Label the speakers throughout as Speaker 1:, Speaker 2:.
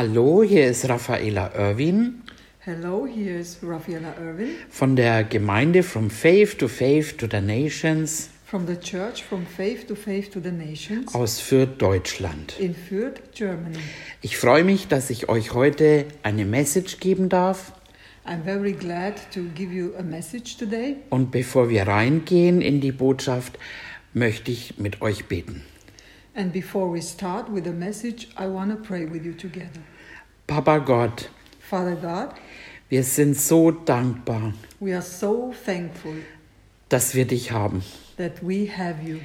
Speaker 1: Hallo, hier ist Raffaela Irwin
Speaker 2: Hello, here is Rafaela Irvin
Speaker 1: von der Gemeinde From Faith to Faith to the Nations
Speaker 2: from the church From Faith to Faith to the Nations
Speaker 1: aus Fürth, Deutschland.
Speaker 2: in Fürth, Germany.
Speaker 1: Ich freue mich, dass ich euch heute eine Message geben darf.
Speaker 2: I'm very glad to give you a message today.
Speaker 1: Und bevor wir reingehen in die Botschaft, möchte ich mit euch beten.
Speaker 2: And before we start with the message, I want to pray with you together.
Speaker 1: Papa Gott,
Speaker 2: Father God,
Speaker 1: wir sind so dankbar,
Speaker 2: we are so thankful
Speaker 1: dass wir dich haben,
Speaker 2: that we have you,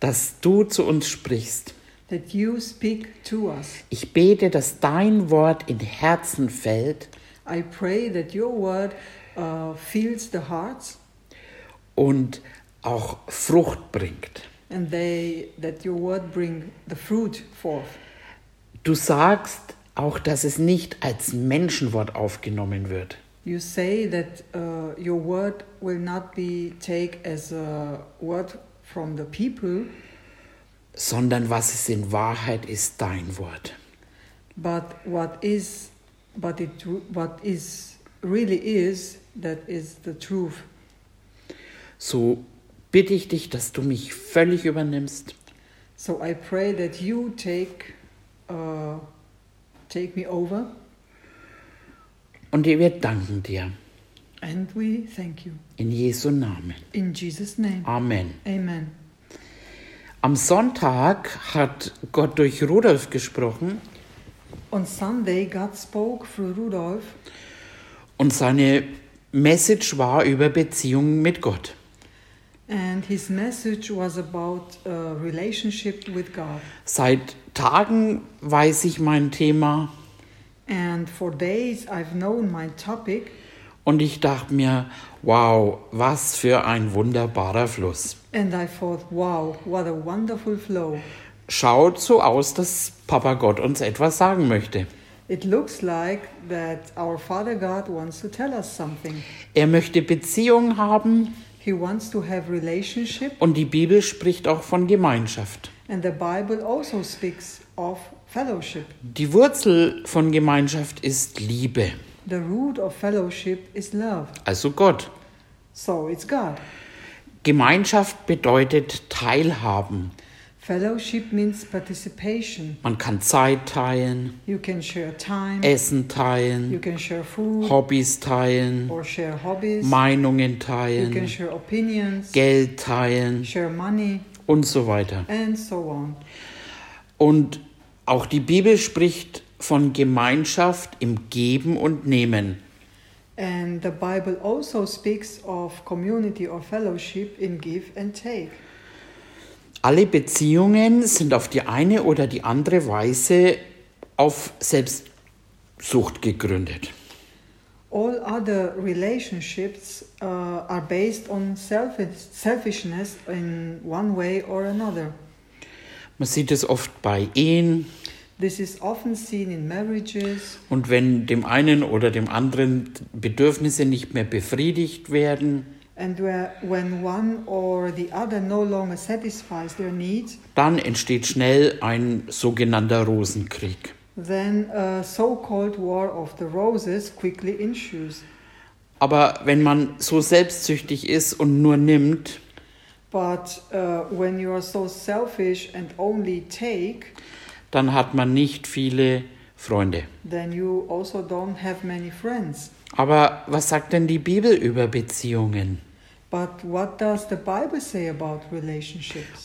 Speaker 1: dass du zu uns sprichst.
Speaker 2: that you speak to us.
Speaker 1: Ich bete, dass dein Wort in Herzen fällt
Speaker 2: I pray that your word uh, fills the hearts
Speaker 1: und auch Frucht bringt.
Speaker 2: And they, that your word bring the fruit forth.
Speaker 1: Du sagst auch, dass es nicht als Menschenwort aufgenommen wird,
Speaker 2: You say that uh, your word will not be take as a word from the people,
Speaker 1: sondern was es in Wahrheit ist, dein Wort.
Speaker 2: but what is, but it, what is really is that is the truth.
Speaker 1: So bitte ich dich, dass du mich völlig übernimmst
Speaker 2: So I pray that you take, uh, take me over,
Speaker 1: und wir danken dir.
Speaker 2: and we thank you
Speaker 1: In Jesu Namen.
Speaker 2: in Jesus' name.
Speaker 1: Amen.
Speaker 2: Amen.
Speaker 1: Am Sonntag hat Gott durch Rudolf gesprochen
Speaker 2: On Sunday, God spoke through Rudolph,
Speaker 1: und seine Message war über Beziehungen mit Gott.
Speaker 2: And his message was about a relationship with God.
Speaker 1: Seit Tagen weiß ich mein Thema
Speaker 2: And for days I've known my topic,
Speaker 1: und ich dachte mir, wow, was für ein wunderbarer Fluss.
Speaker 2: and I thought, wow, what a wonderful flow.
Speaker 1: Schaut so aus, dass Papa Gott uns etwas sagen möchte.
Speaker 2: It looks like that our Father God wants to tell us something.
Speaker 1: Er möchte Beziehungen haben
Speaker 2: He wants to have relationship,
Speaker 1: und die Bibel spricht auch von Gemeinschaft.
Speaker 2: and the Bible also speaks of fellowship.
Speaker 1: Die Wurzel von Gemeinschaft ist Liebe,
Speaker 2: The root of fellowship is love.
Speaker 1: also Gott.
Speaker 2: So it's God.
Speaker 1: Gemeinschaft bedeutet Teilhaben.
Speaker 2: Fellowship means participation.
Speaker 1: Man kann Zeit teilen,
Speaker 2: You can share time,
Speaker 1: Essen
Speaker 2: you
Speaker 1: teilen,
Speaker 2: can share food,
Speaker 1: Hobbys teilen,
Speaker 2: or share hobbies,
Speaker 1: Meinungen
Speaker 2: you can
Speaker 1: teilen,
Speaker 2: share opinions,
Speaker 1: Geld teilen
Speaker 2: share money,
Speaker 1: und so weiter.
Speaker 2: and so on.
Speaker 1: Und auch die Bibel spricht von Gemeinschaft im Geben und Nehmen.
Speaker 2: And the Bible also speaks of community or fellowship in give and take.
Speaker 1: Alle Beziehungen sind auf die eine oder die andere Weise auf Selbstsucht gegründet.
Speaker 2: All other relationships uh, are based on selfish, selfishness in one way or another.
Speaker 1: Man sieht es oft bei Ehen
Speaker 2: This is often seen in marriages,
Speaker 1: und wenn dem einen oder dem anderen Bedürfnisse nicht mehr befriedigt werden,
Speaker 2: and where, when one or the other no longer satisfies their needs,
Speaker 1: dann entsteht schnell ein sogenannter Rosenkrieg.
Speaker 2: then a so called War of the Roses quickly ensues.
Speaker 1: Aber wenn man so selbstsüchtig ist und nur nimmt,
Speaker 2: But uh, when you are so selfish and only take,
Speaker 1: dann hat man nicht viele Freunde.
Speaker 2: then you also don't have many friends.
Speaker 1: Aber was sagt denn die Bibel über Beziehungen?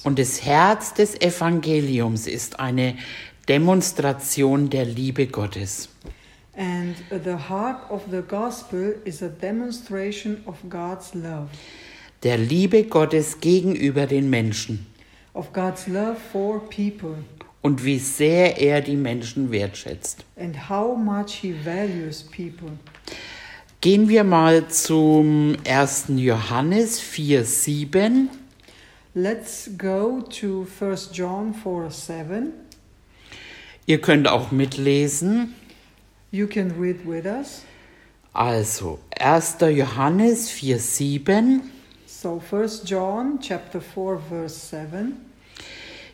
Speaker 1: Und das Herz des Evangeliums ist eine Demonstration der Liebe Gottes.
Speaker 2: And the heart of the gospel is a demonstration of God's love,
Speaker 1: Der Liebe Gottes gegenüber den Menschen
Speaker 2: of God's love for people,
Speaker 1: und wie sehr er die Menschen wertschätzt.
Speaker 2: and how much He values people.
Speaker 1: Gehen wir mal zum 1. Johannes 4, 7.
Speaker 2: Let's go to 1 John 4 7.
Speaker 1: Ihr könnt auch mitlesen.
Speaker 2: You can read with us.
Speaker 1: Also, 1. Johannes 4, 7.
Speaker 2: So 1 John chapter 4 verse 7.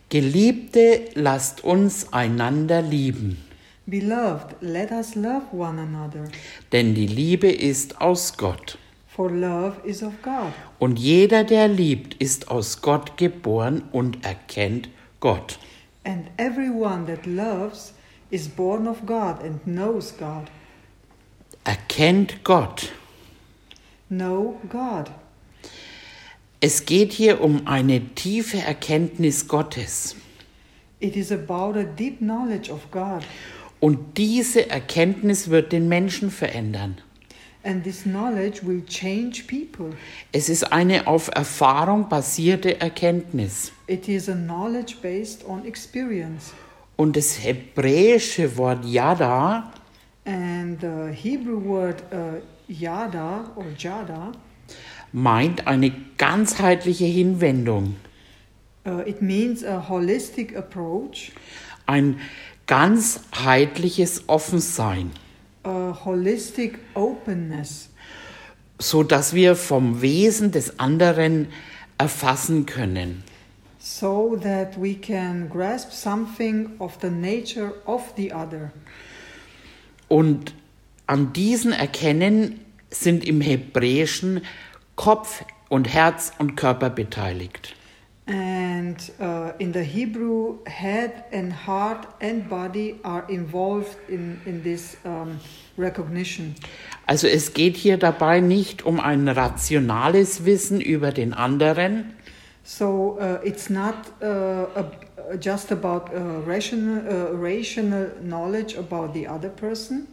Speaker 1: Geliebte, lasst uns einander lieben,
Speaker 2: Beloved, let us love one another,
Speaker 1: denn die Liebe ist aus Gott.
Speaker 2: for love is of God.
Speaker 1: Und jeder, der liebt, ist aus Gott geboren und erkennt Gott.
Speaker 2: And everyone that loves is born of God and knows God.
Speaker 1: Erkennt Gott.
Speaker 2: Know God.
Speaker 1: Es geht hier um eine tiefe Erkenntnis Gottes.
Speaker 2: It is about a deep knowledge of God.
Speaker 1: Und diese Erkenntnis wird den Menschen verändern.
Speaker 2: And this knowledge will change people.
Speaker 1: Es ist eine auf Erfahrung basierte Erkenntnis.
Speaker 2: It is a knowledge based on experience.
Speaker 1: Und das hebräische Wort Yada
Speaker 2: And the Hebrew word uh, yada or jada,
Speaker 1: meint eine ganzheitliche Hinwendung,
Speaker 2: uh, it means a holistic approach,
Speaker 1: ein ganzheitliches Offensein,
Speaker 2: a holistic openness,
Speaker 1: so dass wir vom Wesen des anderen erfassen können.
Speaker 2: so that we can grasp something of the nature of the other.
Speaker 1: Und an diesen Erkennen sind im Hebräischen Kopf und Herz und Körper beteiligt.
Speaker 2: And uh, in the Hebrew, head and heart and body are involved in, in this um, recognition.
Speaker 1: Also es geht hier dabei nicht um ein rationales Wissen über den anderen,
Speaker 2: So uh, it's not uh, just about uh, rational, uh, rational knowledge about the other person.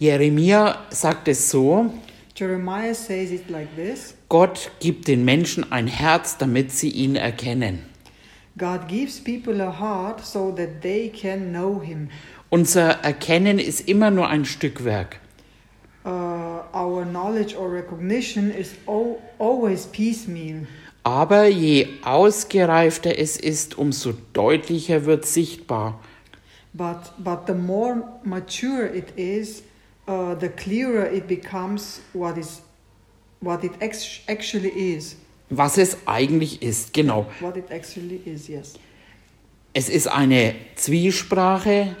Speaker 1: Jeremia sagt es so,
Speaker 2: Jeremiah says it like this
Speaker 1: Gott gibt den Menschen ein Herz, damit sie ihn erkennen.
Speaker 2: God gives people a heart so that they can know Him.
Speaker 1: Unser Erkennen ist immer nur ein Stückwerk.
Speaker 2: Uh, our knowledge or recognition is al- always piecemeal.
Speaker 1: Aber je ausgereifter es ist, umso deutlicher wird sichtbar.
Speaker 2: But, but the more mature it is, uh, the clearer it becomes what, is, what it actually is.
Speaker 1: was es eigentlich ist. Genau.
Speaker 2: What it actually is, yes.
Speaker 1: Es ist eine Zwiesprache,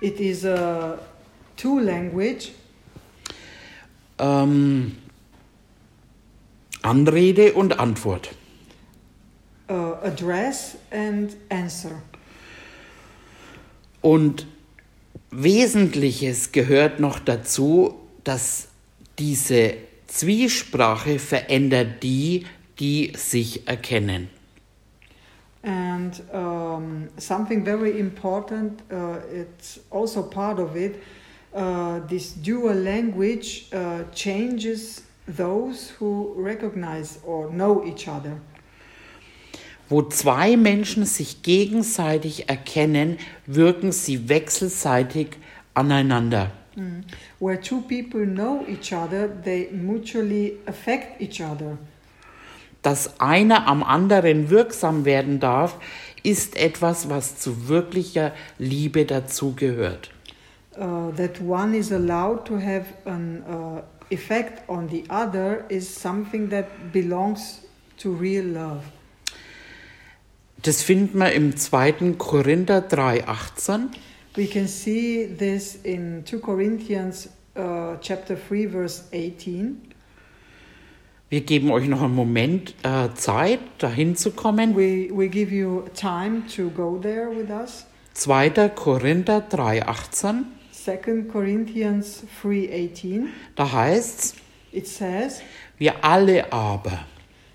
Speaker 2: It is a two language,
Speaker 1: ähm, Anrede und Antwort.
Speaker 2: uh, address and answer.
Speaker 1: Und Wesentliches gehört noch dazu, dass diese Zwiesprache verändert die, die sich erkennen.
Speaker 2: And um, something very important, uh, it's also part of it. Uh, this dual language uh, changes those who recognize or know each other.
Speaker 1: Wo zwei Menschen sich gegenseitig erkennen, wirken sie wechselseitig aneinander.
Speaker 2: Mm. Where two people know each other, they mutually affect each other.
Speaker 1: Dass einer am anderen wirksam werden darf, ist etwas, was zu wirklicher Liebe dazugehört.
Speaker 2: Uh, that one is allowed to have an uh, effect on the other is something that belongs to real love.
Speaker 1: Das finden wir im 2. Korinther 3,18.
Speaker 2: We can see this in 2 Corinthians uh, chapter 3 verse 18.
Speaker 1: Wir geben euch noch einen Moment äh, Zeit, dahin zu kommen.
Speaker 2: We, we give you time to go there with us.
Speaker 1: 2. Korinther 3,18.
Speaker 2: 2 Corinthians 3:18
Speaker 1: Da heißt's,
Speaker 2: it says,
Speaker 1: wir alle aber,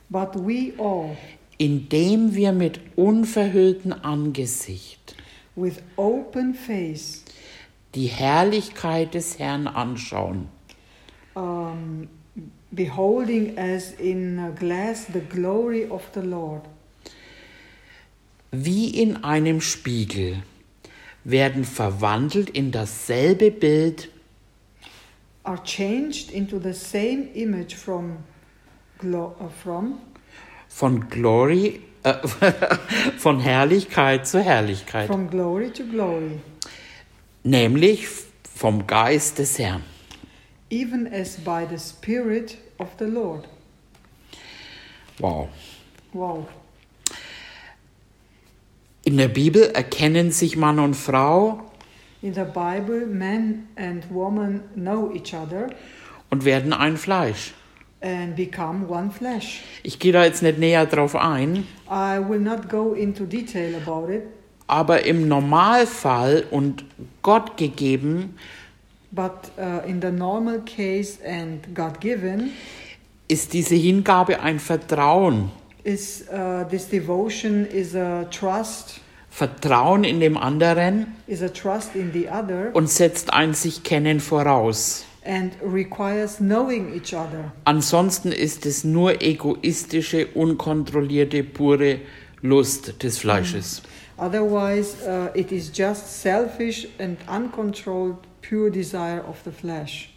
Speaker 2: "But we all
Speaker 1: indem wir mit unverhülltem Angesicht
Speaker 2: with open face.
Speaker 1: Die Herrlichkeit des Herrn anschauen,
Speaker 2: um, beholding as in a glass the glory of the Lord,
Speaker 1: wie in einem Spiegel, werden verwandelt in dasselbe Bild.
Speaker 2: Are changed into the same image from uh, from?
Speaker 1: Von Glory, äh, von Herrlichkeit zu Herrlichkeit,
Speaker 2: from glory to glory,
Speaker 1: nämlich vom Geist des Herrn.
Speaker 2: even as by the Spirit of the Lord."
Speaker 1: Wow.
Speaker 2: Wow.
Speaker 1: In der Bibel erkennen sich Mann und Frau
Speaker 2: In the Bible, man and woman know each other
Speaker 1: und werden ein Fleisch.
Speaker 2: And become one flesh.
Speaker 1: Ich gehe da jetzt nicht näher drauf ein,
Speaker 2: I will not go into detail about it,
Speaker 1: aber im Normalfall und Gott gegeben
Speaker 2: but uh, in the normal case and God given,
Speaker 1: ist diese Hingabe ein Vertrauen.
Speaker 2: is uh, this devotion is a trust,
Speaker 1: Vertrauen in dem anderen
Speaker 2: is a trust in the other,
Speaker 1: und setzt ein sich kennen voraus.
Speaker 2: And requires knowing each other.
Speaker 1: Ansonsten ist es nur egoistische, unkontrollierte, pure Lust des Fleisches.
Speaker 2: Otherwise, uh, it is just selfish and uncontrolled, pure desire of the flesh.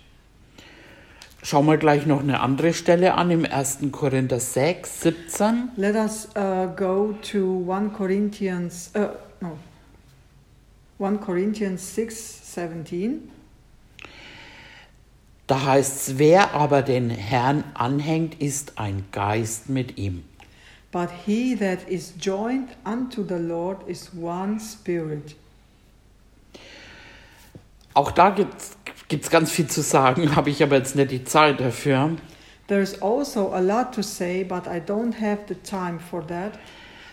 Speaker 1: Schauen wir gleich noch eine andere Stelle an im 1. Korinther 6, 17.
Speaker 2: Let us uh, go to 1 Corinthians, uh, no, 1 Corinthians 6 17.
Speaker 1: Da heißt es, wer aber den Herrn anhängt, ist ein Geist mit ihm.
Speaker 2: But he that is joined unto the Lord is one spirit.
Speaker 1: Auch da gibt es ganz viel zu sagen, habe ich aber jetzt nicht die Zeit dafür.
Speaker 2: There's also a lot to say, but I don't have the time for that.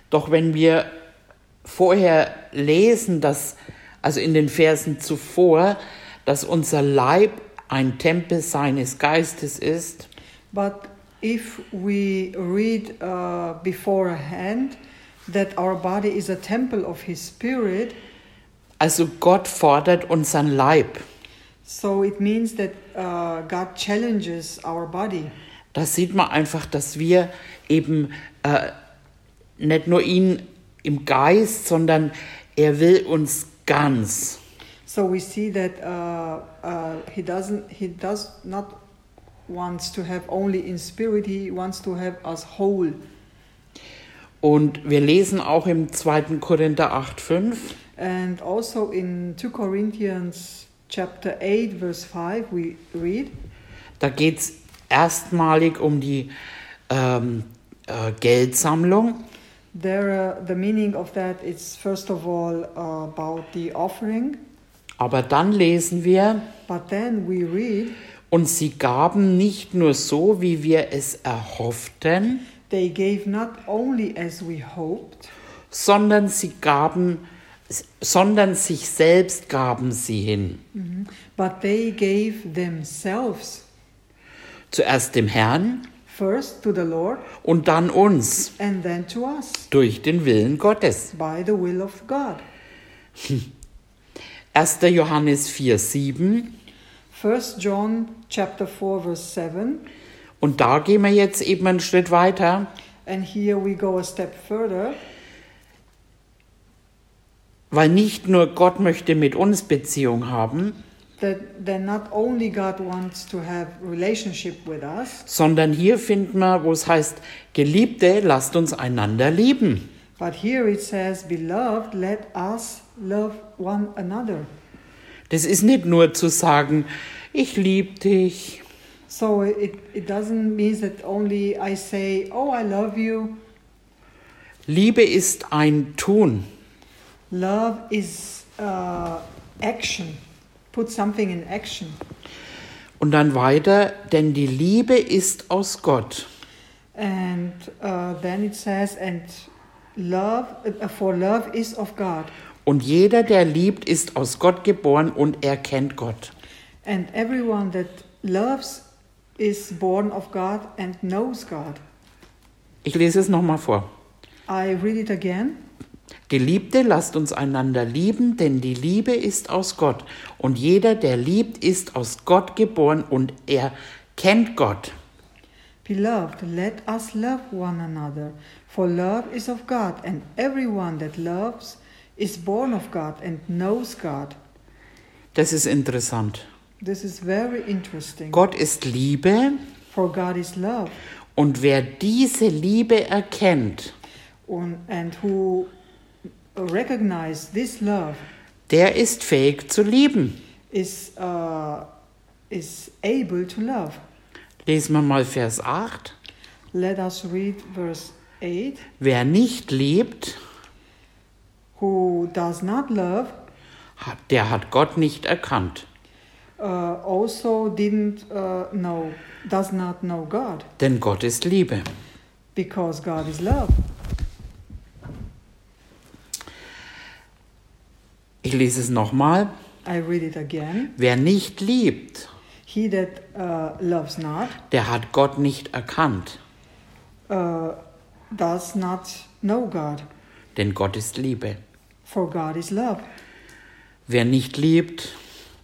Speaker 1: Doch wenn wir vorher lesen, dass, also in den Versen zuvor, dass unser Leib ein Tempel seines Geistes ist,
Speaker 2: But if we read uh, beforehand that our body is a temple of His Spirit,
Speaker 1: also Gott fordert unseren Leib.
Speaker 2: so it means that uh, God challenges our body.
Speaker 1: Da sieht man einfach, dass wir eben äh, nicht nur ihn im Geist, sondern er will uns ganz.
Speaker 2: So we see that uh, uh, He doesn't. He does not wants to have only in spirit. He wants to have us whole.
Speaker 1: Und wir lesen auch im 2. Korinther 8, 5.
Speaker 2: And also in 2 Corinthians chapter 8 verse 5 we read
Speaker 1: Da geht es erstmalig um die ähm, äh, Geldsammlung.
Speaker 2: there uh, the meaning of that is first of all uh, about the offering
Speaker 1: Aber dann lesen wir,
Speaker 2: but then we read
Speaker 1: und sie gaben nicht nur so, wie wir es erhofften,
Speaker 2: they gave not only as we hoped
Speaker 1: sondern sie gaben, sondern sich selbst gaben sie hin.
Speaker 2: but they gave themselves
Speaker 1: Zuerst dem Herrn
Speaker 2: first to the Lord
Speaker 1: und dann uns
Speaker 2: and then to us
Speaker 1: durch den Willen Gottes.
Speaker 2: by the will of God
Speaker 1: 1. Johannes 4, 7.
Speaker 2: First John chapter 4 verse 7
Speaker 1: Und da gehen wir jetzt eben einen Schritt weiter.
Speaker 2: and here we go a step further
Speaker 1: Weil nicht nur Gott möchte mit uns Beziehung haben,
Speaker 2: that then not only God wants to have relationship with us
Speaker 1: sondern hier finden wir, wo es heißt, Geliebte, lasst uns einander lieben.
Speaker 2: but here it says beloved let us love one another.
Speaker 1: Das ist nicht nur zu sagen, ich liebe dich,
Speaker 2: so it, it doesn't mean that only I say oh I love you.
Speaker 1: Liebe ist ein Tun.
Speaker 2: love is uh, action. Put something in action.
Speaker 1: Und dann weiter, denn die Liebe ist aus Gott.
Speaker 2: and uh, then it says and love uh, for love is of God
Speaker 1: Und jeder, der liebt, ist aus Gott geboren und er kennt Gott.
Speaker 2: and everyone that loves is born of God and knows God
Speaker 1: Ich lese es nochmal vor.
Speaker 2: I read it again.
Speaker 1: Geliebte, lasst uns einander lieben, denn die Liebe ist aus Gott. Und jeder, der liebt, ist aus Gott geboren und er kennt Gott.
Speaker 2: Beloved, let us love one another, for love is of God, and everyone that loves is born of God and knows God.
Speaker 1: Das ist interessant.
Speaker 2: This is very interesting.
Speaker 1: Gott ist Liebe
Speaker 2: For God is love,
Speaker 1: und wer diese Liebe erkennt,
Speaker 2: and, and who recognize this love
Speaker 1: der ist fähig zu lieben.
Speaker 2: is uh, is able to love.
Speaker 1: Lesen wir mal Vers 8.
Speaker 2: Let us read verse 8.
Speaker 1: Wer nicht liebt,
Speaker 2: Who does not love
Speaker 1: hat- der hat Gott nicht erkannt.
Speaker 2: uh, also didn't uh, know, does not know God,
Speaker 1: Denn Gott ist Liebe.
Speaker 2: because God is love.
Speaker 1: Ich lese es nochmal.
Speaker 2: I read it again.
Speaker 1: Wer nicht liebt,
Speaker 2: He that uh, loves not
Speaker 1: der hat Gott nicht erkannt.
Speaker 2: uh, does not know God,
Speaker 1: Denn Gott ist Liebe.
Speaker 2: for God is love.
Speaker 1: Wer nicht liebt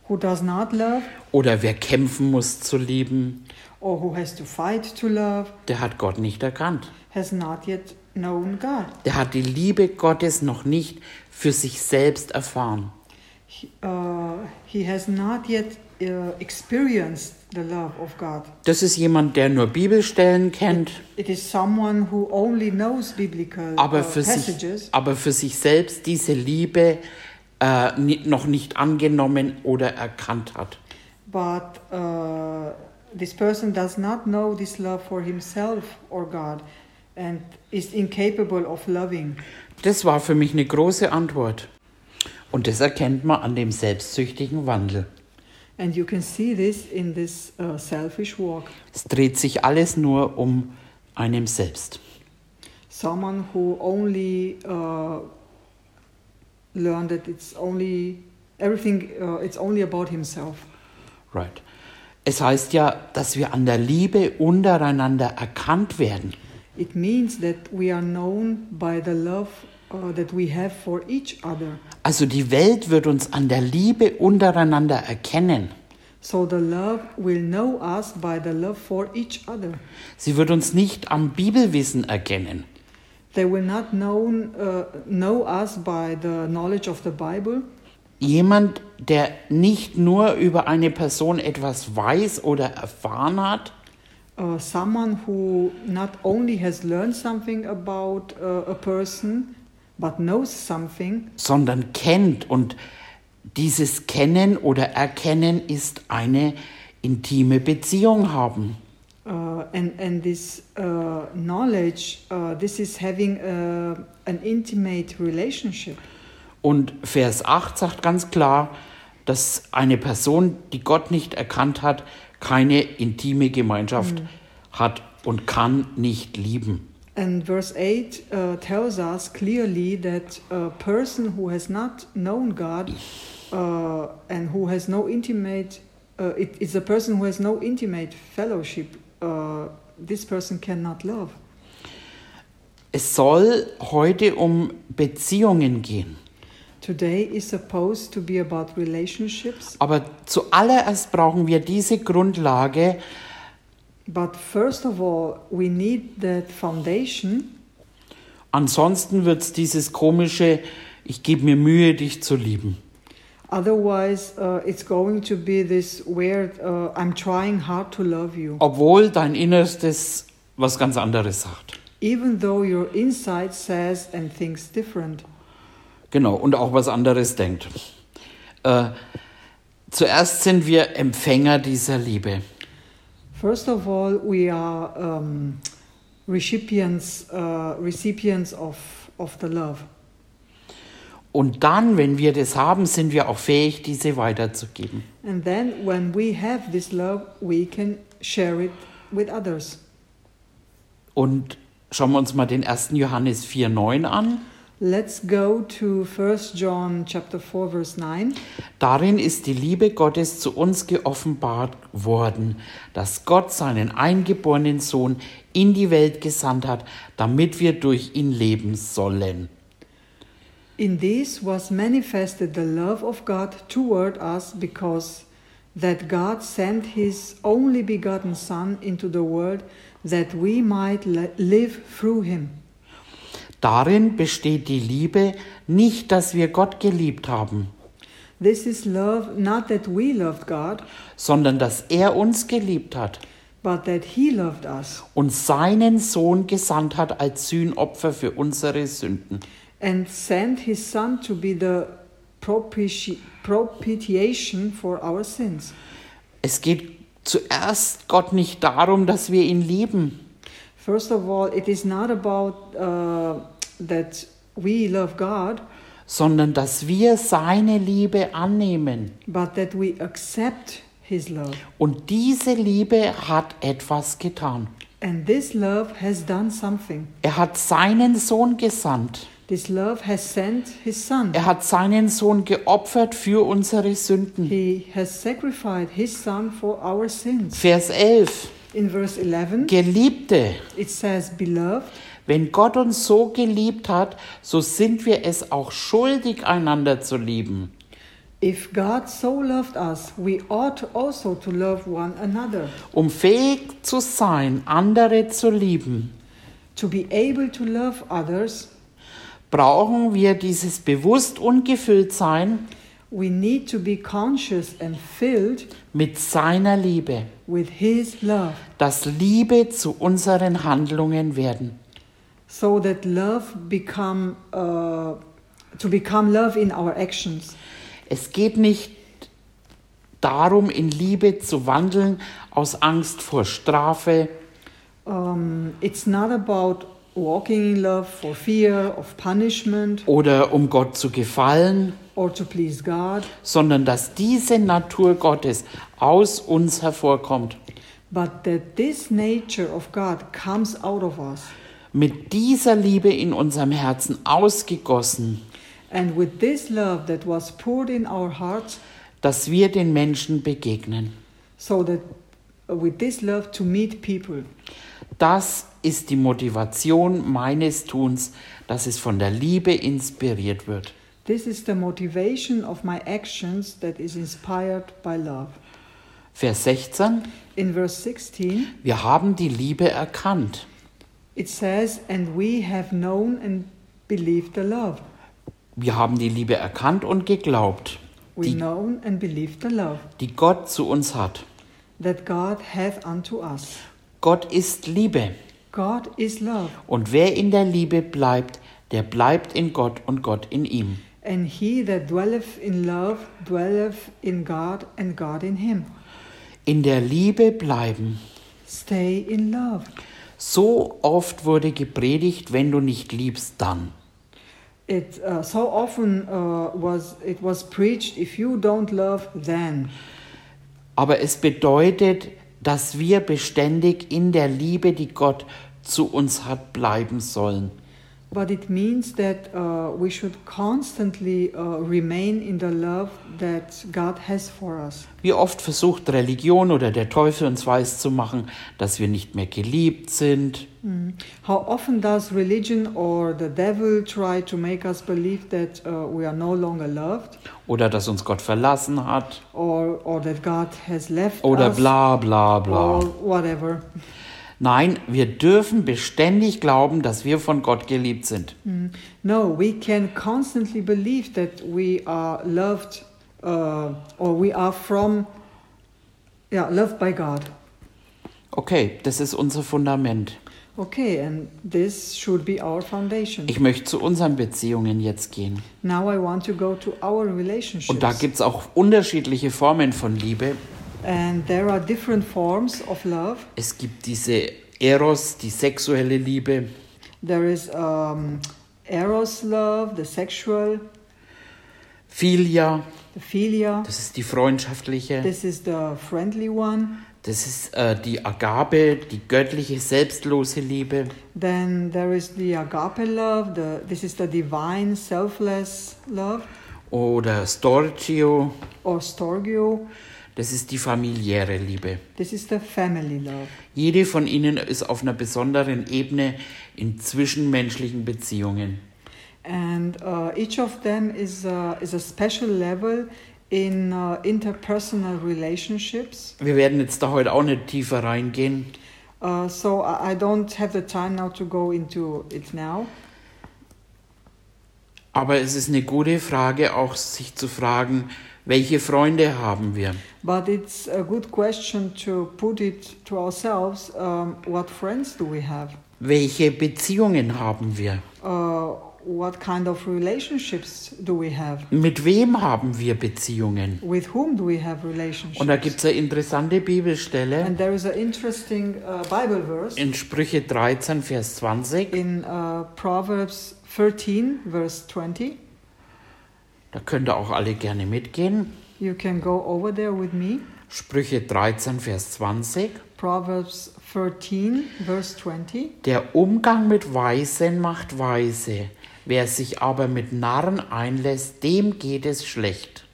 Speaker 2: Who does not love,
Speaker 1: oder wer kämpfen muss zu lieben,
Speaker 2: or who has to fight to love,
Speaker 1: der hat Gott nicht erkannt.
Speaker 2: has not yet known God.
Speaker 1: Der hat die Liebe Gottes noch nicht für sich selbst erfahren.
Speaker 2: He, uh, he has not yet experienced the love of God.
Speaker 1: Das ist jemand, der nur Bibelstellen kennt,
Speaker 2: It is someone who only knows biblical
Speaker 1: aber
Speaker 2: uh,
Speaker 1: für, sich,
Speaker 2: passages,
Speaker 1: aber für sich selbst diese Liebe äh, noch nicht angenommen oder erkannt hat.
Speaker 2: but uh, this person does not know this love for himself or God and is incapable of loving.
Speaker 1: Das war für mich eine große Antwort. Und das erkennt man an dem selbstsüchtigen Wandel.
Speaker 2: And you can see this in this uh, selfish walk.
Speaker 1: Es dreht sich alles nur um einem selbst.
Speaker 2: Someone who only uh, learned that it's only everything. Uh, it's only about himself.
Speaker 1: Right. Es heißt ja, dass wir an der Liebe untereinander erkannt werden.
Speaker 2: It means that we are known by the love uh, that we have for each other.
Speaker 1: Also die Welt wird uns an der Liebe untereinander erkennen.
Speaker 2: So the love will know us by the love for each other.
Speaker 1: Sie wird uns nicht am Bibelwissen erkennen.
Speaker 2: They will not known, uh, know us by the knowledge of the Bible.
Speaker 1: Jemand, der nicht nur über eine Person etwas weiß oder erfahren hat,
Speaker 2: Uh, someone who not only has learned something about uh, a person,
Speaker 1: sondern kennt. Und dieses Kennen oder Erkennen ist eine intime Beziehung haben.
Speaker 2: uh, and and this uh, knowledge, uh, this is having a, an intimate relationship.
Speaker 1: Und Vers 8 sagt ganz klar, dass eine Person, die Gott nicht erkannt hat, keine intime Gemeinschaft hat und kann nicht lieben.
Speaker 2: And verse 8 uh, tells us clearly that a person who has not known God uh, and who has no intimate, uh, it is a person who has no intimate fellowship, uh, this person cannot love.
Speaker 1: Es soll heute um Beziehungen gehen.
Speaker 2: Today is supposed to be about relationships,
Speaker 1: Aber zuallererst brauchen wir diese Grundlage,
Speaker 2: but first of all, we need that foundation.
Speaker 1: ansonsten wird es dieses komische, ich gebe mir Mühe, dich zu lieben.
Speaker 2: Otherwise, uh, it's going to be this weird, uh, I'm trying hard to love you.
Speaker 1: Obwohl dein Innerstes was ganz anderes sagt.
Speaker 2: Even though your inside says and thinks different.
Speaker 1: Genau, und auch was anderes denkt. Äh, zuerst sind wir Empfänger dieser Liebe.
Speaker 2: First of all, we are um, recipients, uh, recipients of, of the love.
Speaker 1: Und dann, wenn wir das haben, sind wir auch fähig, diese weiterzugeben.
Speaker 2: And then when we have this love, we can share it with others.
Speaker 1: Und schauen wir uns mal den 1. Johannes 4,9 an.
Speaker 2: Let's go to 1 John chapter 4 verse 9.
Speaker 1: Darin ist die Liebe Gottes zu uns geoffenbart worden, dass Gott seinen eingeborenen Sohn in die Welt gesandt hat, damit wir durch ihn leben sollen.
Speaker 2: In this was manifested the love of God toward us because that God sent his only begotten son into the world that we might li- live through him.
Speaker 1: Darin besteht die Liebe nicht, dass wir Gott geliebt haben,
Speaker 2: This is love not that we loved God,
Speaker 1: sondern dass er uns geliebt hat
Speaker 2: but that he loved us
Speaker 1: und seinen Sohn gesandt hat als Sühnopfer für unsere Sünden.
Speaker 2: and sent his son to be the propiti- propitiation for our sins.
Speaker 1: Es geht zuerst Gott nicht darum, dass wir ihn lieben,
Speaker 2: First of all, it is not about uh, that we love God,
Speaker 1: sondern dass wir seine Liebe annehmen.
Speaker 2: but that we accept His love.
Speaker 1: Und diese Liebe hat etwas getan.
Speaker 2: And this love has done something.
Speaker 1: Er hat seinen Sohn gesandt.
Speaker 2: This love has sent His Son.
Speaker 1: Er hat seinen Sohn geopfert für unsere Sünden.
Speaker 2: He has sacrificed His Son for our sins.
Speaker 1: Vers 11.
Speaker 2: In verse 11,
Speaker 1: Geliebte,
Speaker 2: it says, Beloved,
Speaker 1: wenn Gott uns so geliebt hat, so sind wir es auch schuldig, einander zu lieben.
Speaker 2: if God so loved us, we ought also to love one another.
Speaker 1: Um fähig zu sein, andere zu lieben,
Speaker 2: To be able to love others,
Speaker 1: brauchen wir dieses bewusst und gefüllt sein
Speaker 2: we need to be conscious and filled
Speaker 1: mit seiner Liebe,
Speaker 2: with His love,
Speaker 1: dass Liebe zu unseren Handlungen werden.
Speaker 2: so that love become uh, to become love in our actions.
Speaker 1: Es geht nicht darum, in Liebe zu wandeln aus Angst vor Strafe.
Speaker 2: Um, it's not about walking in love for fear of punishment.
Speaker 1: Oder um Gott zu gefallen,
Speaker 2: God,
Speaker 1: sondern dass diese Natur Gottes aus uns hervorkommt.
Speaker 2: but that this nature of God comes out of us.
Speaker 1: Mit dieser Liebe in unserem Herzen ausgegossen,
Speaker 2: And with this love that was poured in our hearts,
Speaker 1: dass wir den Menschen begegnen.
Speaker 2: so that uh, with this love to meet people.
Speaker 1: Das ist die Motivation meines Tuns, dass es von der Liebe inspiriert wird.
Speaker 2: This is the motivation of my actions that is inspired by love.
Speaker 1: Vers 16.
Speaker 2: In verse 16,
Speaker 1: Wir haben die Liebe erkannt.
Speaker 2: it says, And we have known and believed the love.
Speaker 1: Wir haben die Liebe erkannt und geglaubt,
Speaker 2: We
Speaker 1: die,
Speaker 2: known and believed the love
Speaker 1: die Gott zu uns hat.
Speaker 2: that God hath unto us.
Speaker 1: Gott ist Liebe.
Speaker 2: God is love,
Speaker 1: Und wer in der Liebe bleibt, der bleibt in Gott und Gott in ihm.
Speaker 2: And he that dwelleth in love dwelleth in God, and God in him.
Speaker 1: In der Liebe bleiben.
Speaker 2: Stay in love.
Speaker 1: So oft wurde gepredigt, wenn du nicht liebst, dann.
Speaker 2: It uh, so often uh, was it was preached. If you don't love, then.
Speaker 1: Aber es bedeutet, dass wir beständig in der Liebe, die Gott zu uns hat, bleiben sollen.
Speaker 2: But it means that uh, we should constantly uh, remain in the love that God has for us.
Speaker 1: Wie oft versucht Religion oder der Teufel uns weiszumachen, dass wir nicht mehr geliebt sind,
Speaker 2: How often does religion or the devil try to make us believe that uh, we are no longer loved,
Speaker 1: oder dass uns Gott verlassen hat
Speaker 2: or or that God has left
Speaker 1: oder
Speaker 2: us,
Speaker 1: bla bla bla.
Speaker 2: or whatever?
Speaker 1: Nein, wir dürfen beständig glauben, dass wir von Gott geliebt sind.
Speaker 2: No, we can constantly believe that we are loved, uh, or we are from, yeah, loved by God.
Speaker 1: Okay, das ist unser Fundament.
Speaker 2: Okay, and this should be our foundation.
Speaker 1: Ich möchte zu unseren Beziehungen jetzt gehen.
Speaker 2: Now I want to go to our relationships.
Speaker 1: Und da gibt es auch unterschiedliche Formen von Liebe.
Speaker 2: And there are different forms of love.
Speaker 1: Es gibt diese Eros, die sexuelle Liebe.
Speaker 2: There is um, eros love, the sexual,
Speaker 1: Philia,
Speaker 2: the philia.
Speaker 1: das ist die freundschaftliche.
Speaker 2: This is the friendly one.
Speaker 1: Das ist äh, die Agape, die göttliche, selbstlose Liebe.
Speaker 2: Then there is the agape love. The, this is the divine, selfless love,
Speaker 1: Oder Storgio,
Speaker 2: or storgio.
Speaker 1: Das ist die familiäre Liebe.
Speaker 2: This is the family love.
Speaker 1: Jede von ihnen ist auf einer besonderen Ebene in zwischenmenschlichen Beziehungen.
Speaker 2: And uh, each of them is uh, is a special level in uh, interpersonal relationships.
Speaker 1: Wir werden jetzt da heute auch nicht tiefer reingehen.
Speaker 2: Uh, so I I don't have the time now to go into it now.
Speaker 1: Aber es ist eine gute Frage, auch sich zu fragen, welche Freunde haben wir?
Speaker 2: But it's a good question to put it to ourselves. Um, what friends do we have?
Speaker 1: Welche Beziehungen haben wir?
Speaker 2: Uh, what kind of relationships do we have?
Speaker 1: Mit wem haben wir Beziehungen?
Speaker 2: With whom do we have relationships?
Speaker 1: Und da gibt es eine interessante Bibelstelle
Speaker 2: and there is an interesting uh, Bible verse
Speaker 1: in Sprüche 13, Vers 20.
Speaker 2: in uh, Proverbs 13, verse 20.
Speaker 1: Da könnt ihr auch alle gerne mitgehen.
Speaker 2: You can go over there with me.
Speaker 1: Sprüche 13, Vers 20.
Speaker 2: Proverbs 13, verse 20.
Speaker 1: Der Umgang mit Weisen macht weise. Wer sich aber mit Narren einlässt, dem geht es schlecht.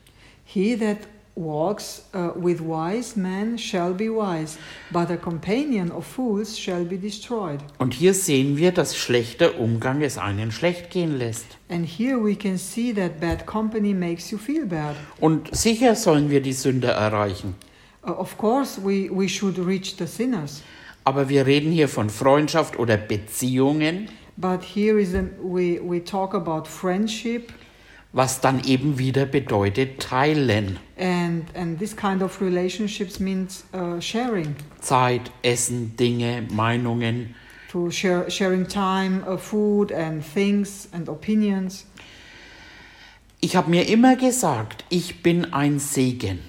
Speaker 2: He that walks uh, with wise men shall be wise, but a companion of fools shall be destroyed.
Speaker 1: Und hier sehen wir, dass schlechter Umgang es einen schlecht gehen lässt.
Speaker 2: And here we can see that bad company makes you feel bad.
Speaker 1: Und sicher sollen wir die Sünder erreichen.
Speaker 2: Uh, of course, we, we should reach the sinners,
Speaker 1: Aber wir reden hier von Freundschaft oder Beziehungen,
Speaker 2: but here is a, we, we talk about friendship,
Speaker 1: was dann eben wieder bedeutet teilen.
Speaker 2: and, and this kind of relationships means uh, sharing.
Speaker 1: Zeit, Essen, Dinge, Meinungen.
Speaker 2: to share, sharing time, uh, food, and things and opinions.
Speaker 1: Ich habe mir immer gesagt, ich bin ein Segen.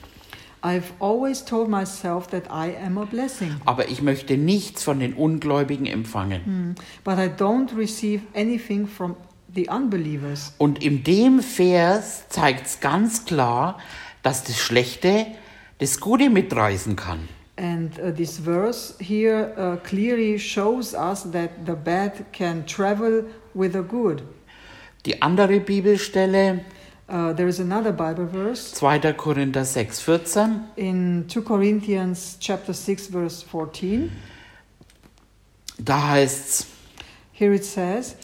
Speaker 2: I've always told myself that I am a blessing,
Speaker 1: Aber ich möchte nichts von den Ungläubigen empfangen.
Speaker 2: Hmm. but I don't receive anything from the unbelievers.
Speaker 1: Und in dem Vers zeigt es ganz klar, dass das Schlechte das Gute mitreißen kann.
Speaker 2: And uh, this verse here uh, clearly shows us that the bad can travel with the good.
Speaker 1: Die andere Bibelstelle,
Speaker 2: Uh, there is another Bible verse
Speaker 1: 2. Korinther 6, 14.
Speaker 2: in 2 Corinthians chapter 6 verse 14.
Speaker 1: Da heißt es,
Speaker 2: Here it says,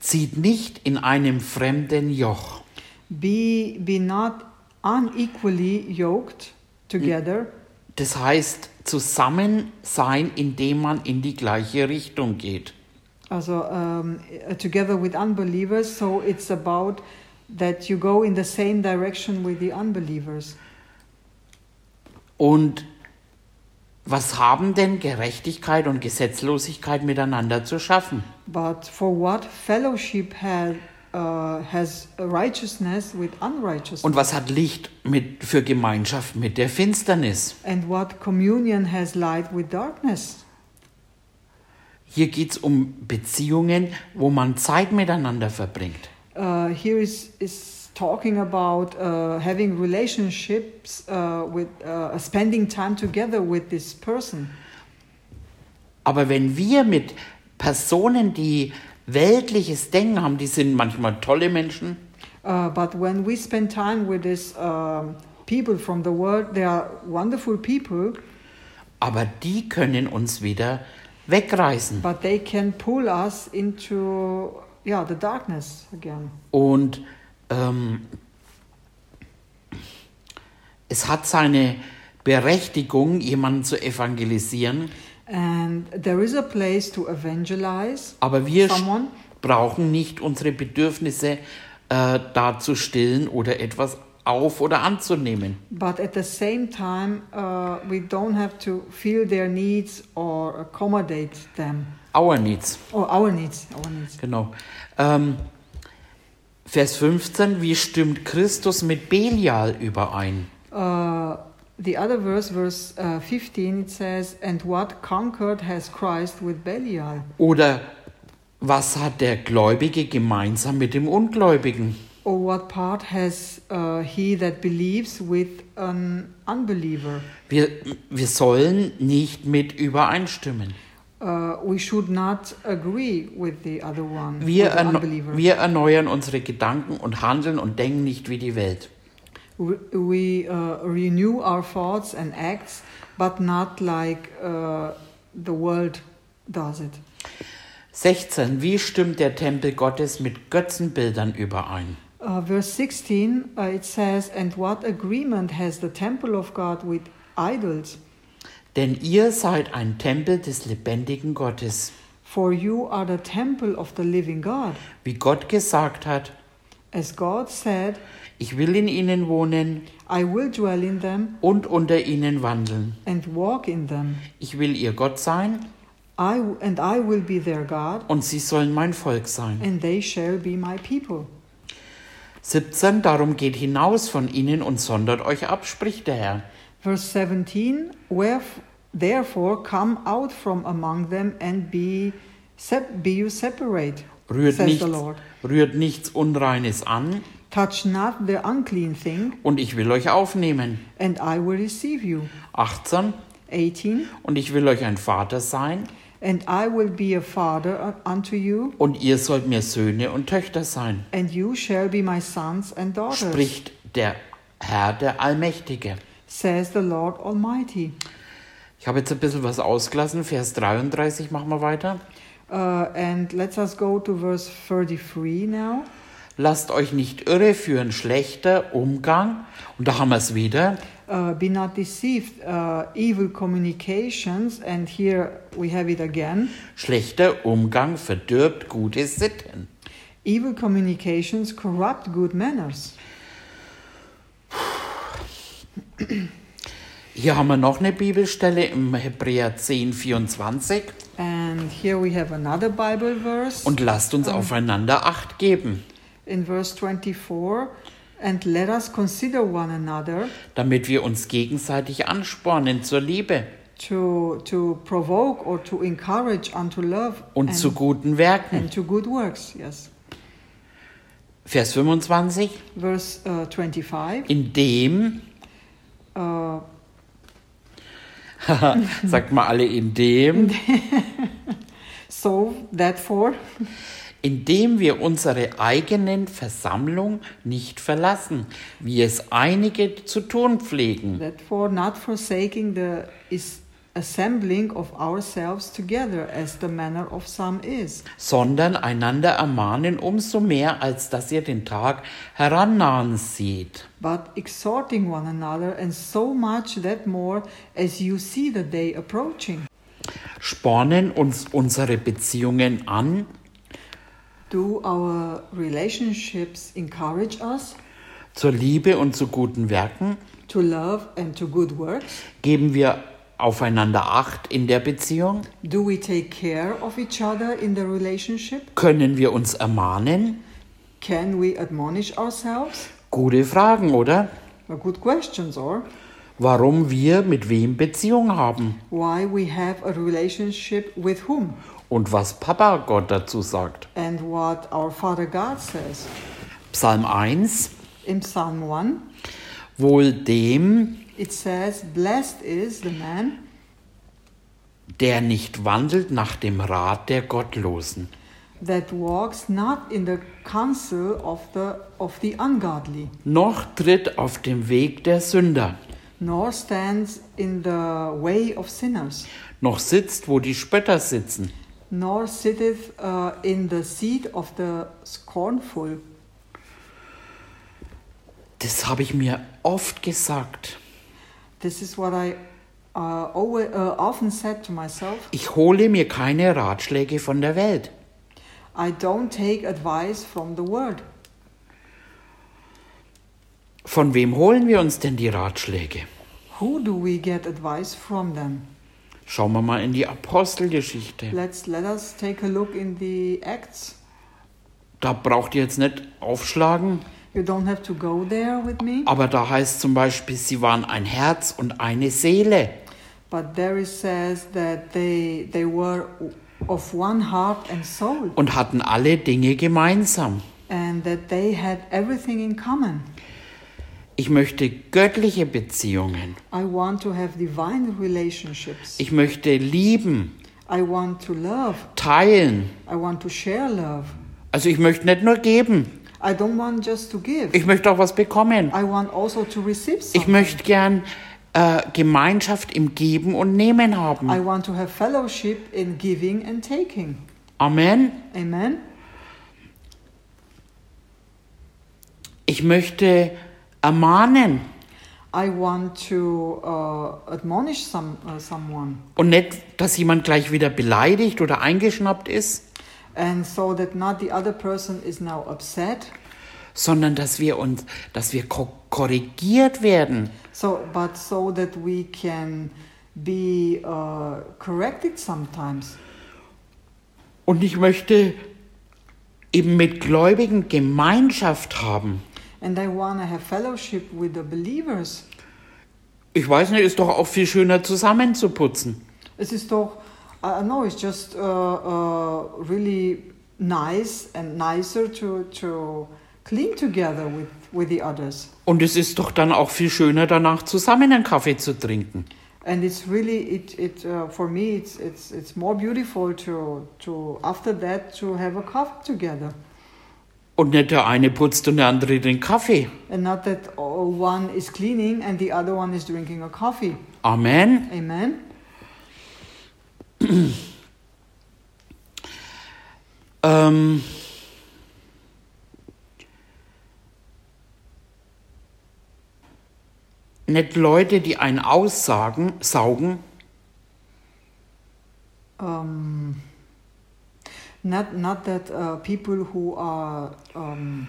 Speaker 1: zieht nicht in einem fremden Joch.
Speaker 2: Be, be not unequally yoked together.
Speaker 1: Das heißt, zusammen sein, indem man in die gleiche Richtung geht.
Speaker 2: Also, um, uh, together with unbelievers, so it's about that you go in the same direction with the unbelievers.
Speaker 1: Und was haben denn Gerechtigkeit und Gesetzlosigkeit miteinander zu schaffen?
Speaker 2: But for what fellowship had, uh, has righteousness with unrighteousness?
Speaker 1: Und was hat Licht mit, für Gemeinschaft mit der Finsternis?
Speaker 2: and what communion has light with darkness?
Speaker 1: Hier geht es um Beziehungen, wo man Zeit miteinander verbringt.
Speaker 2: Uh, here is, is talking about uh, having relationships uh, with uh, spending time together with this person.
Speaker 1: Aber wenn wir mit Personen, die weltliches Denken haben, die sind manchmal tolle Menschen,
Speaker 2: Uh, but when we spend time with these people from the world, they are wonderful people,
Speaker 1: aber die können uns wieder wegreißen.
Speaker 2: but they can pull us into yeah the darkness again.
Speaker 1: Und ähm, es hat seine Berechtigung, jemanden zu evangelisieren,
Speaker 2: And there is a place to evangelize
Speaker 1: aber wir
Speaker 2: someone,
Speaker 1: brauchen nicht unsere Bedürfnisse äh, da zu stillen oder etwas auf oder anzunehmen.
Speaker 2: but at the same time, uh, we don't have to feel their needs or accommodate them.
Speaker 1: Our needs,
Speaker 2: Or our needs, our needs.
Speaker 1: genau. Ähm, Vers 15, wie stimmt Christus mit Belial überein?
Speaker 2: Uh, the other verse, verse uh, 15, it says, And what conquered has Christ with Belial?
Speaker 1: Oder was hat der Gläubige gemeinsam mit dem Ungläubigen?
Speaker 2: Or what part has uh, he that believes with an unbeliever?
Speaker 1: Wir, wir sollen nicht mit übereinstimmen.
Speaker 2: Uh, we should not agree with the other one,
Speaker 1: Wir,
Speaker 2: unbeliever.
Speaker 1: wir erneuern unsere Gedanken und handeln und denken nicht wie die Welt.
Speaker 2: We, we uh, renew our thoughts and acts, but not like uh, the world does it.
Speaker 1: 16. Wie stimmt der Tempel Gottes mit Götzenbildern überein?
Speaker 2: Uh, verse 16, uh, it says, And what agreement has the temple of God with idols?
Speaker 1: Denn ihr seid ein Tempel des lebendigen Gottes.
Speaker 2: For you are the temple of the living God.
Speaker 1: Wie Gott gesagt hat,
Speaker 2: As God said,
Speaker 1: ich will in ihnen wohnen
Speaker 2: I will dwell in them
Speaker 1: und unter ihnen wandeln.
Speaker 2: and walk in them.
Speaker 1: Ich will ihr Gott sein
Speaker 2: I and I will be their God,
Speaker 1: und sie sollen mein Volk sein.
Speaker 2: and they shall be my people.
Speaker 1: 17. Darum geht hinaus von ihnen und sondert euch ab, spricht der Herr.
Speaker 2: Verse 17, Wheref- therefore come out from among them and be, be you separate,
Speaker 1: Rührt
Speaker 2: says
Speaker 1: nichts,
Speaker 2: the Lord.
Speaker 1: rührt nichts Unreines an,
Speaker 2: touch not the unclean thing,
Speaker 1: und ich will euch aufnehmen.
Speaker 2: and I will receive you.
Speaker 1: 18.
Speaker 2: 18.
Speaker 1: Und ich will euch ein Vater sein,
Speaker 2: And I will be a father unto you,
Speaker 1: und ihr sollt mir Söhne und Töchter sein,
Speaker 2: and you shall be my sons and daughters,
Speaker 1: spricht der Herr, der Allmächtige.
Speaker 2: says the Lord Almighty.
Speaker 1: Ich habe jetzt ein bisschen was ausgelassen. Vers 33 machen wir weiter.
Speaker 2: Uh, and let us go to verse 33 now.
Speaker 1: Lasst euch nicht irreführen, schlechter Umgang. Und da haben wir es wieder.
Speaker 2: Uh, be not deceived, uh, evil communications, and here we have it again.
Speaker 1: Schlechter Umgang verdirbt gute Sitten.
Speaker 2: Evil communications corrupt good manners.
Speaker 1: Hier haben wir noch eine Bibelstelle im Hebräer 10, 24.
Speaker 2: And here we have another Bible verse
Speaker 1: Und lasst uns aufeinander Acht geben,
Speaker 2: in verse 24. And let us consider one another
Speaker 1: damit wir uns gegenseitig anspornen zur Liebe
Speaker 2: to, to provoke or to encourage unto love
Speaker 1: und
Speaker 2: and,
Speaker 1: zu guten Werken.
Speaker 2: and to good works. Yes.
Speaker 1: Vers 25.
Speaker 2: Verse uh, 25.
Speaker 1: Indem,
Speaker 2: Uh,
Speaker 1: sagt mal alle, indem,
Speaker 2: so, therefore,
Speaker 1: indem wir unsere eigenen Versammlung nicht verlassen, wie es einige zu tun pflegen,
Speaker 2: therefore, not forsaking the is assembling of ourselves together, as the manner of some is,
Speaker 1: sondern einander ermahnen umso mehr, als dass ihr den Tag herannahen seht.
Speaker 2: but exhorting one another, and so much that more as you see the day approaching.
Speaker 1: Spornen uns unsere Beziehungen an,
Speaker 2: Do our relationships encourage us
Speaker 1: zur Liebe und zu guten Werken,
Speaker 2: to love and to good works?
Speaker 1: geben wir aufeinander Acht in der Beziehung,
Speaker 2: Do we take care of each other in the relationship?
Speaker 1: können wir uns ermahnen.
Speaker 2: Can we admonish ourselves?
Speaker 1: Gute Fragen, oder?
Speaker 2: Well, good questions, or
Speaker 1: Warum wir mit wem Beziehung haben
Speaker 2: why we have a relationship with whom,
Speaker 1: und was Papa Gott dazu sagt.
Speaker 2: and what our Father God says.
Speaker 1: Psalm 1,
Speaker 2: In Psalm 1,
Speaker 1: wohl dem,
Speaker 2: it says, Blessed is the man
Speaker 1: der nicht wandelt nach dem Rat der Gottlosen,
Speaker 2: that walks not in the counsel of the, of the ungodly,
Speaker 1: noch tritt auf dem Weg der Sünder,
Speaker 2: nor stands in the way of sinners,
Speaker 1: noch sitzt, wo die Spötter sitzen,
Speaker 2: nor sitteth uh, in the seat of the scornful.
Speaker 1: Das habe ich mir oft gesagt.
Speaker 2: This is what I uh, always, uh, often said to myself.
Speaker 1: Ich hole mir keine Ratschläge von der Welt.
Speaker 2: I don't take advice from the world.
Speaker 1: Von wem holen wir uns denn die Ratschläge?
Speaker 2: Who do we get advice from then?
Speaker 1: Schauen wir mal in die Apostelgeschichte.
Speaker 2: Let's let us take a look in the Acts.
Speaker 1: Da braucht ihr jetzt nicht aufschlagen,
Speaker 2: You don't have to go there with me,
Speaker 1: aber da heißt zum Beispiel, sie waren ein Herz und eine Seele.
Speaker 2: but there it says that they they were of one heart and soul,
Speaker 1: und hatten alle Dinge gemeinsam.
Speaker 2: and that they had everything in common.
Speaker 1: Ich möchte göttliche Beziehungen.
Speaker 2: I want to have divine relationships.
Speaker 1: Ich möchte lieben,
Speaker 2: I want to love.
Speaker 1: teilen.
Speaker 2: I want to share love.
Speaker 1: Also ich möchte nicht nur geben,
Speaker 2: I don't want just to give.
Speaker 1: ich möchte auch was bekommen.
Speaker 2: I want also to receive
Speaker 1: Ich
Speaker 2: something.
Speaker 1: möchte gern äh, Gemeinschaft im Geben und Nehmen
Speaker 2: I
Speaker 1: haben.
Speaker 2: want to have fellowship in giving and taking.
Speaker 1: Amen.
Speaker 2: Amen.
Speaker 1: Ich möchte ermahnen
Speaker 2: I want to uh, admonish some, uh, someone,
Speaker 1: und nicht, dass jemand gleich wieder beleidigt oder eingeschnappt ist,
Speaker 2: and so that not the other person is now upset.
Speaker 1: sondern dass wir uns, dass wir ko korrigiert werden.
Speaker 2: So, but so that we can be uh, corrected sometimes.
Speaker 1: Und ich möchte eben mit Gläubigen Gemeinschaft haben.
Speaker 2: And I want to have fellowship with the believers.
Speaker 1: Ich weiß nicht, ist doch auch viel schöner zusammenzuputzen.
Speaker 2: Es ist doch, I know it's just uh, uh, really nice and nicer to, to clean together with, with the others.
Speaker 1: Und es ist doch dann auch viel schöner, danach zusammen einen Kaffee zu trinken.
Speaker 2: And it's really it it uh, for me it's it's it's more beautiful to to after that to have a coffee together.
Speaker 1: Und nicht der eine putzt und der andere den Kaffee.
Speaker 2: And not that oh, one is cleaning and the other one is drinking a coffee.
Speaker 1: Amen.
Speaker 2: Amen.
Speaker 1: Ähm, nicht Leute, die einen aussagen, saugen,
Speaker 2: Um, not not that uh, people who are um,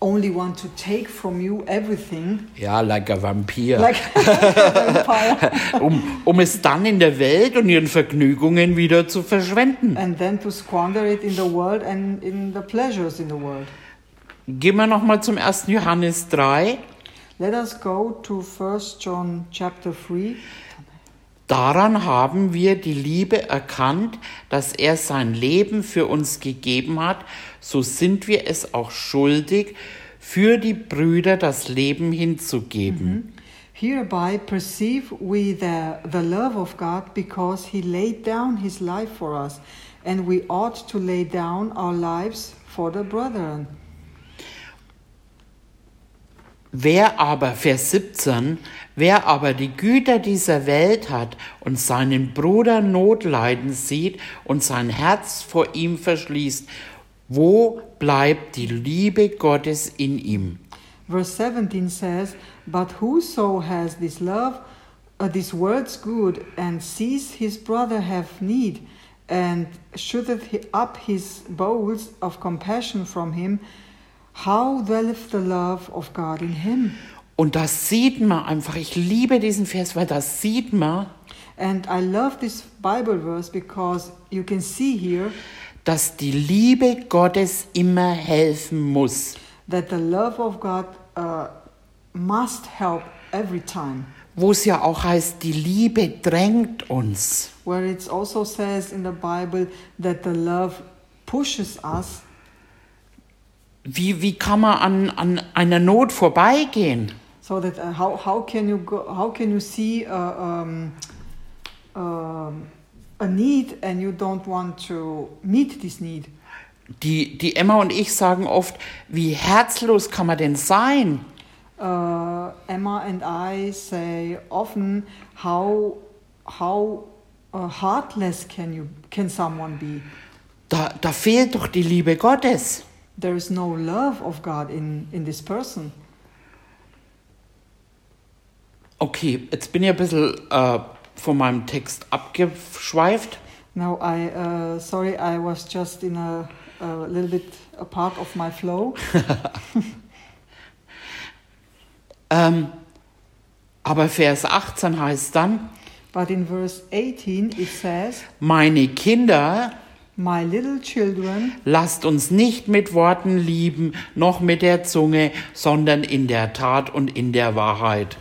Speaker 2: only want to take from you everything,
Speaker 1: ja, like a Vampir,
Speaker 2: like a vampire,
Speaker 1: um, um es dann in der Welt und ihren Vergnügungen wieder zu verschwenden.
Speaker 2: and then to squander it in the world and in the pleasures in the world.
Speaker 1: Gehen wir nochmal zum 1. Johannes 3.
Speaker 2: Let us go to 1 John chapter 3.
Speaker 1: Daran haben wir die Liebe erkannt, dass er sein Leben für uns gegeben hat, so sind wir es auch schuldig, für die Brüder das Leben hinzugeben.
Speaker 2: Hereby perceive we the, the love of God because he laid down his life for us, and we ought to lay down our lives for the brethren.
Speaker 1: Wer aber, Vers 17, wer aber die Güter dieser Welt hat und seinen Bruder Notleiden sieht und sein Herz vor ihm verschließt, wo bleibt die Liebe Gottes in ihm?
Speaker 2: Verse 17 says, But whoso has this love, uh, this world's good, and sees his brother have need, and shooteth up his bowels of compassion from him, how dwelleth the love of God in him?
Speaker 1: Und das sieht man einfach, ich liebe diesen Vers, weil das sieht man,
Speaker 2: And I love this Bible verse because you can see here
Speaker 1: dass die Liebe Gottes immer helfen muss.
Speaker 2: that the love of God uh, must help every time.
Speaker 1: Wo es ja auch heißt, die Liebe drängt uns.
Speaker 2: Where it also says in the Bible that the love pushes us.
Speaker 1: Wie, wie kann man an, an einer Not vorbeigehen?
Speaker 2: So that uh, how, how can you go, how can you see uh, um, um, a need and you don't want to meet this need?
Speaker 1: Die, die Emma und ich sagen oft, wie herzlos kann man denn sein?
Speaker 2: uh, Emma and I say often how how uh, heartless can you can someone be?
Speaker 1: Da, da fehlt doch die Liebe Gottes.
Speaker 2: There is no love of God in in this person.
Speaker 1: Okay, jetzt bin ich ein bisschen äh, von meinem Text abgeschweift.
Speaker 2: Now I uh, sorry I was just in a, a little bit a part of my flow.
Speaker 1: Ähm, aber Vers 18 heißt dann,
Speaker 2: But in verse 18 it says,
Speaker 1: meine Kinder,
Speaker 2: My little children,
Speaker 1: lasst uns nicht mit Worten lieben, noch mit der Zunge, sondern in der Tat und in der Wahrheit.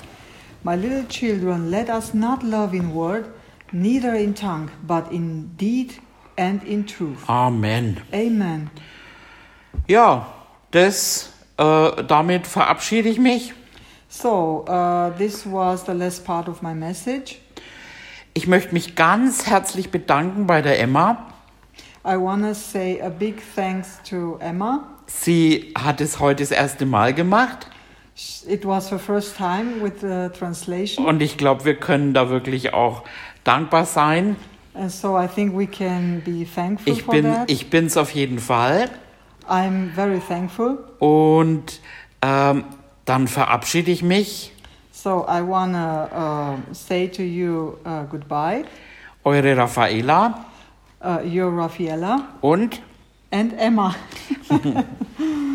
Speaker 2: my little children, let us not love in word, neither in tongue, but in deed and in truth.
Speaker 1: Amen.
Speaker 2: Amen.
Speaker 1: Ja, das, äh, damit verabschiede ich mich.
Speaker 2: So, uh, this was the last part of my message.
Speaker 1: Ich möchte mich ganz herzlich bedanken bei der Emma.
Speaker 2: I want to say a big thanks to Emma.
Speaker 1: Sie hat es heute das erste Mal gemacht
Speaker 2: It was her first time with the translation,
Speaker 1: und ich glaube, wir können da wirklich auch dankbar sein.
Speaker 2: and so I think we can be thankful
Speaker 1: Ich
Speaker 2: for
Speaker 1: bin,
Speaker 2: that.
Speaker 1: ich bin's auf jeden Fall.
Speaker 2: I'm very thankful.
Speaker 1: Und ähm, dann verabschiede ich mich.
Speaker 2: So I want to uh, say to you uh, goodbye.
Speaker 1: Eure Raffaela äh,
Speaker 2: uh, Your Raffaella.
Speaker 1: Und?
Speaker 2: And Emma.